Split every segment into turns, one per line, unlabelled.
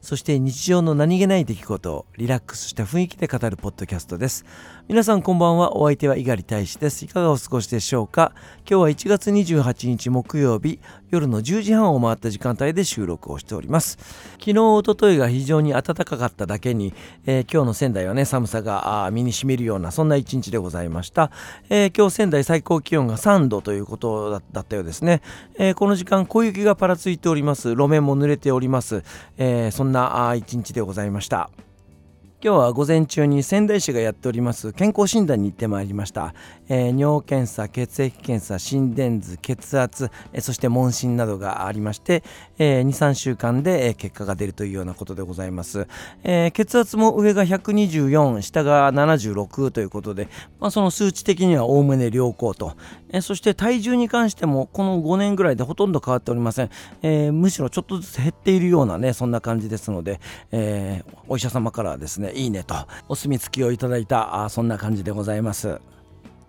そして日常の何気ない出来事をリラックスした雰囲気で語るポッドキャストです。皆さんこんばんは。お相手は猪狩大使です。いかがお過ごしでしょうか？今日は1月28日木曜日夜の10時半を回った時間帯で収録をしております。昨日おとといが非常に暖かかっただけに、えー、今日の仙台はね寒さが身に染みるようなそんな一日でございました、えー、今日仙台最高気温が3度ということだったようですね、えー、この時間小雪がパラついております。路面も濡れております、えそんな一日でございました。今日は午前中に仙台市がやっております健康診断に行ってまいりました、えー、尿検査血液検査心電図血圧、えー、そして問診などがありまして、えー、23週間で、え結果が出るというようなことでございます、え血圧も上が124下が76ということで、まあ、その数値的にはおおむね良好と、えそして体重に関してもこの5年ぐらいでほとんど変わっておりません、えむしろちょっとずつ減っているようなねそんな感じですので、えお医者様からはですねいいねとお墨付きをいただいたあそんな感じでございます。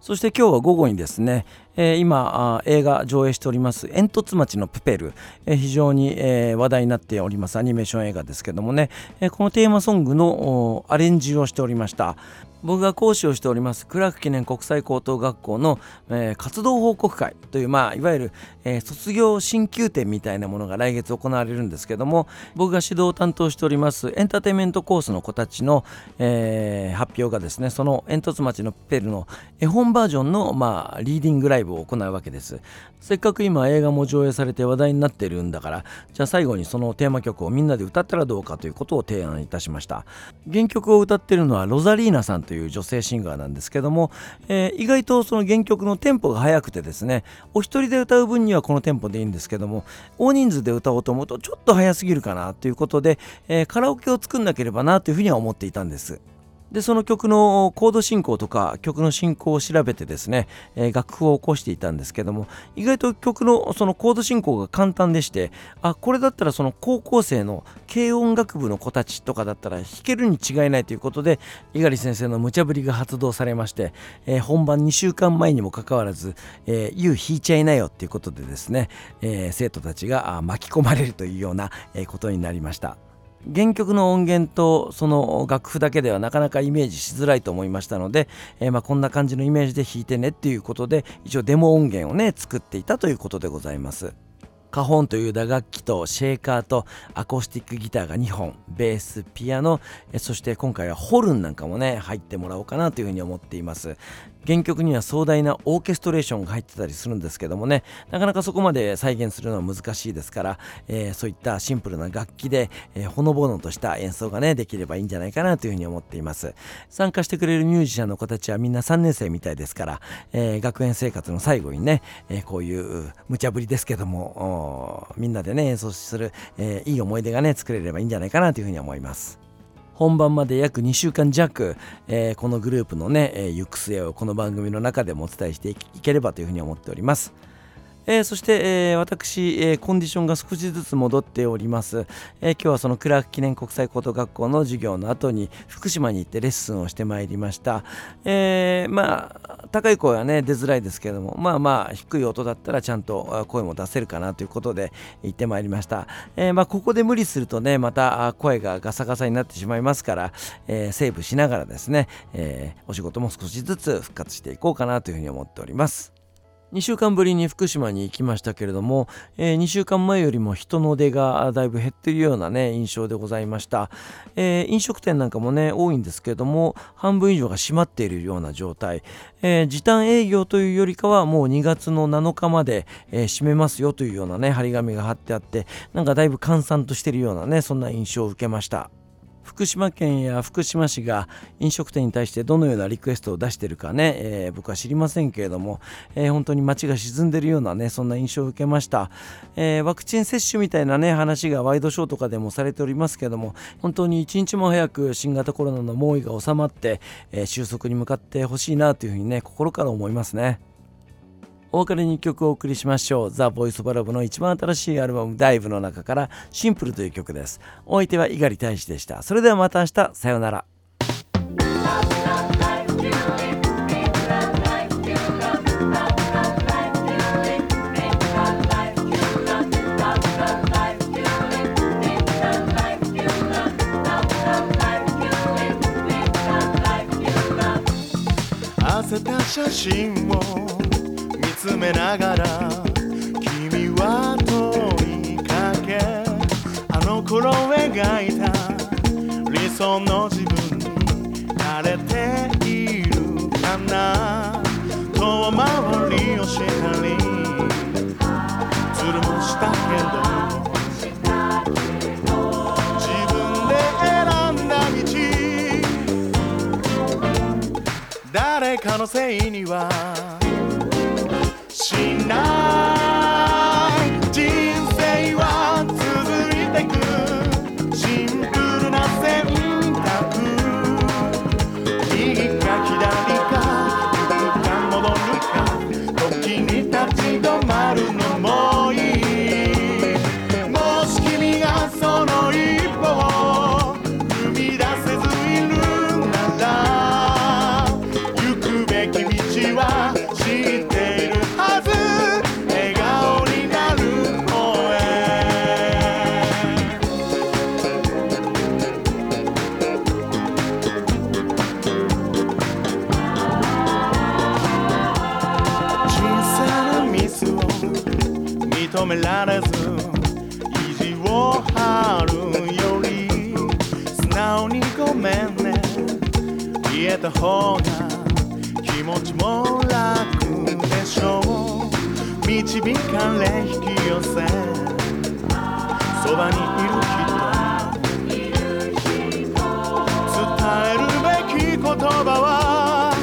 そして今日は午後にですね、えー、今映画上映しております煙突町のプペル、えー、非常に、えー、話題になっておりますアニメーション映画ですけどもね、えこのテーマソングのアレンジをしておりました。僕が講師をしておりますクラーク記念国際高等学校の、えー、活動報告会という、まあ、いわゆる、えー、卒業進級展みたいなものが来月行われるんですけども僕が指導を担当しておりますエンターテインメントコースの子たちの、えー、発表がですねその煙突町のペルの絵本バージョンの、まあ、リーディングライブを行うわけです。せっかく今映画も上映されて話題になってるんだからじゃあ最後にそのテーマ曲をみんなで歌ったらどうかということを提案いたしました。原曲を歌ってるのはロザリーナさんという女性シンガーなんですけども、えー、意外とその原曲のテンポが速くてですねお一人で歌う分にはこのテンポでいいんですけども大人数で歌おうと思うとちょっと速すぎるかなということで、えー、カラオケを作んなければなというふうには思っていたんです。でその曲のコード進行とか曲の進行を調べてですね、えー、楽譜を起こしていたんですけども意外と曲のそのコード進行が簡単でしてあこれだったらその高校生の軽音楽部の子たちとかだったら弾けるに違いないということで猪狩先生の無茶ぶりが発動されまして、えー、本番2週間前にもかかわらず「えー、You 弾いちゃいなよ」っていうことでですね、えー、生徒たちが巻き込まれるというようなことになりました。原曲の音源とその楽譜だけではなかなかイメージしづらいと思いましたので、えー、まこんな感じのイメージで弾いてねっていうことで一応デモ音源をね作っていたということでございます。カホンという打楽器とシェーカーとアコースティックギターが2本ベースピアノそして今回はホルンなんかもね入ってもらおうかなというふうに思っています。原曲には壮大なオーケストレーションが入ってたりするんですけどもねなかなかそこまで再現するのは難しいですから、えー、そういったシンプルな楽器で、えー、ほのぼのとした演奏がねできればいいんじゃないかなというふうに思っています。参加してくれるミュージシャンの子たちはみんな3年生みたいですから、えー、学園生活の最後にね、えこういう無茶ぶりですけどもみんなでね演奏する、えいい思い出がね作れればいいんじゃないかなというふうに思います本番まで約2週間弱、えー、このグループのね、えー、行く末をこの番組の中でもお伝えしていければというふうに思っております。えー、そして、えー、私、えー、コンディションが少しずつ戻っております、え今日はそのクラーク記念国際高等学校の授業の後に福島に行ってレッスンをしてまいりました、えまあ高い声はね出づらいですけどもまあまあ低い音だったらちゃんと声も出せるかなということで行ってまいりました、えまあ、ここで無理するとねまた声がガサガサになってしまいますから、えセーブしながらですね、えお仕事も少しずつ復活していこうかなというふうに思っております。2週間ぶりに福島に行きましたけれども、えー、2週間前よりも人の出がだいぶ減ってるようなね印象でございました、えー、飲食店なんかもね多いんですけれども半分以上が閉まっているような状態、えー、時短営業というよりかはもう2月の7日まで、え閉めますよというようなね張り紙が貼ってあってなんかだいぶ閑散としてるようなねそんな印象を受けました。福島県や福島市が飲食店に対してどのようなリクエストを出しているかね、えー、僕は知りませんけれども、えー、本当に街が沈んでいるようなねそんな印象を受けました、えー、ワクチン接種みたいなね話がワイドショーとかでもされておりますけれども本当に一日も早く新型コロナの猛威が収まって、え収束に向かってほしいなというふうにね心から思いますね。お別れに曲をお送りしましょう。ザ・ボイス・バラブの一番新しいアルバム、ダイブの中から、シンプルという曲です。お相手は猪狩大使でした。それではまた明日、さようなら。
写真を詰めながら君は問いかけあの頃描いた理想の自分に慣れているかな。遠回りをしたりつるもしたけど誰かのせいには be. 止められず。意地を張るより素直にごめんね。言えた方が気持ちも楽でしょう。導かれ引き寄せ。そばにいる人。伝えるべき言葉は。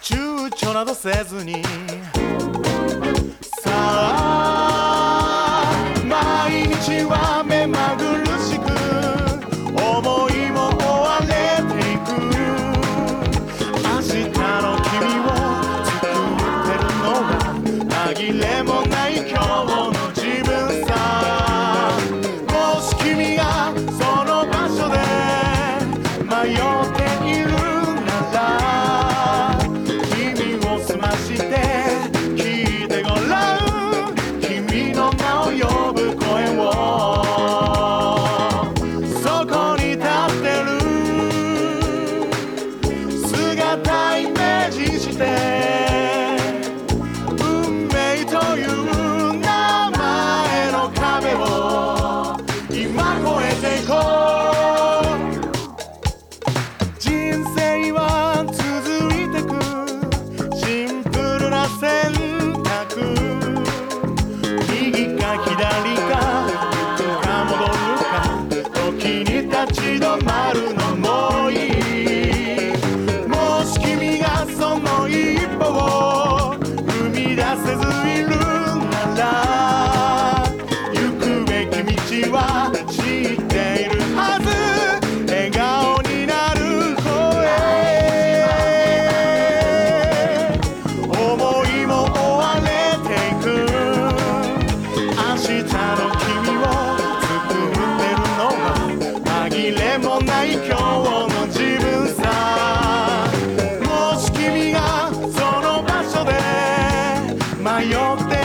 躊躇などせずに。my own thing.